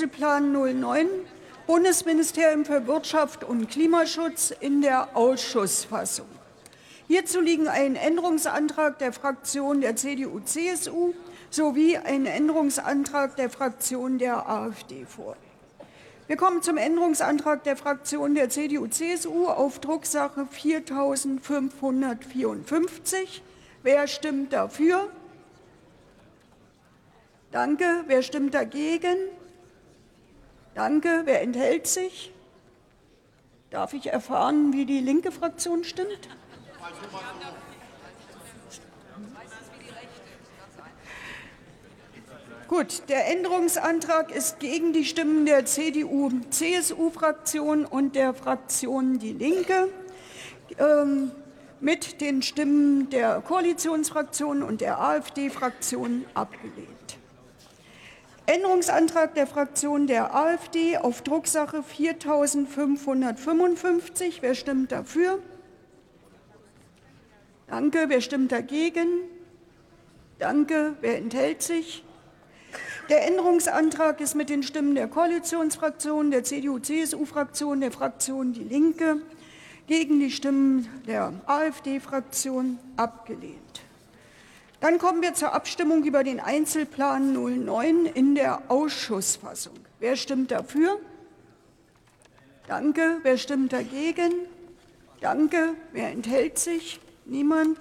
Einzelplan 09 Bundesministerium für Wirtschaft und Klimaschutz in der Ausschussfassung. Hierzu liegen ein Änderungsantrag der Fraktion der CDU-CSU sowie ein Änderungsantrag der Fraktion der AfD vor. Wir kommen zum Änderungsantrag der Fraktion der CDU-CSU auf Drucksache 4554. Wer stimmt dafür? Danke. Wer stimmt dagegen? Danke. Wer enthält sich? Darf ich erfahren, wie die linke Fraktion stimmt? Gut, der Änderungsantrag ist gegen die Stimmen der CDU-CSU-Fraktion und der Fraktion Die Linke ähm, mit den Stimmen der Koalitionsfraktion und der AfD-Fraktion abgelehnt. Änderungsantrag der Fraktion der AfD auf Drucksache 4555. Wer stimmt dafür? Danke. Wer stimmt dagegen? Danke. Wer enthält sich? Der Änderungsantrag ist mit den Stimmen der Koalitionsfraktionen, der CDU-CSU-Fraktion, der Fraktion Die Linke gegen die Stimmen der AfD-Fraktion abgelehnt. Dann kommen wir zur Abstimmung über den Einzelplan 09 in der Ausschussfassung. Wer stimmt dafür? Danke. Wer stimmt dagegen? Danke. Wer enthält sich? Niemand.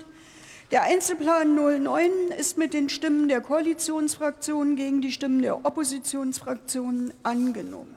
Der Einzelplan 09 ist mit den Stimmen der Koalitionsfraktionen gegen die Stimmen der Oppositionsfraktionen angenommen.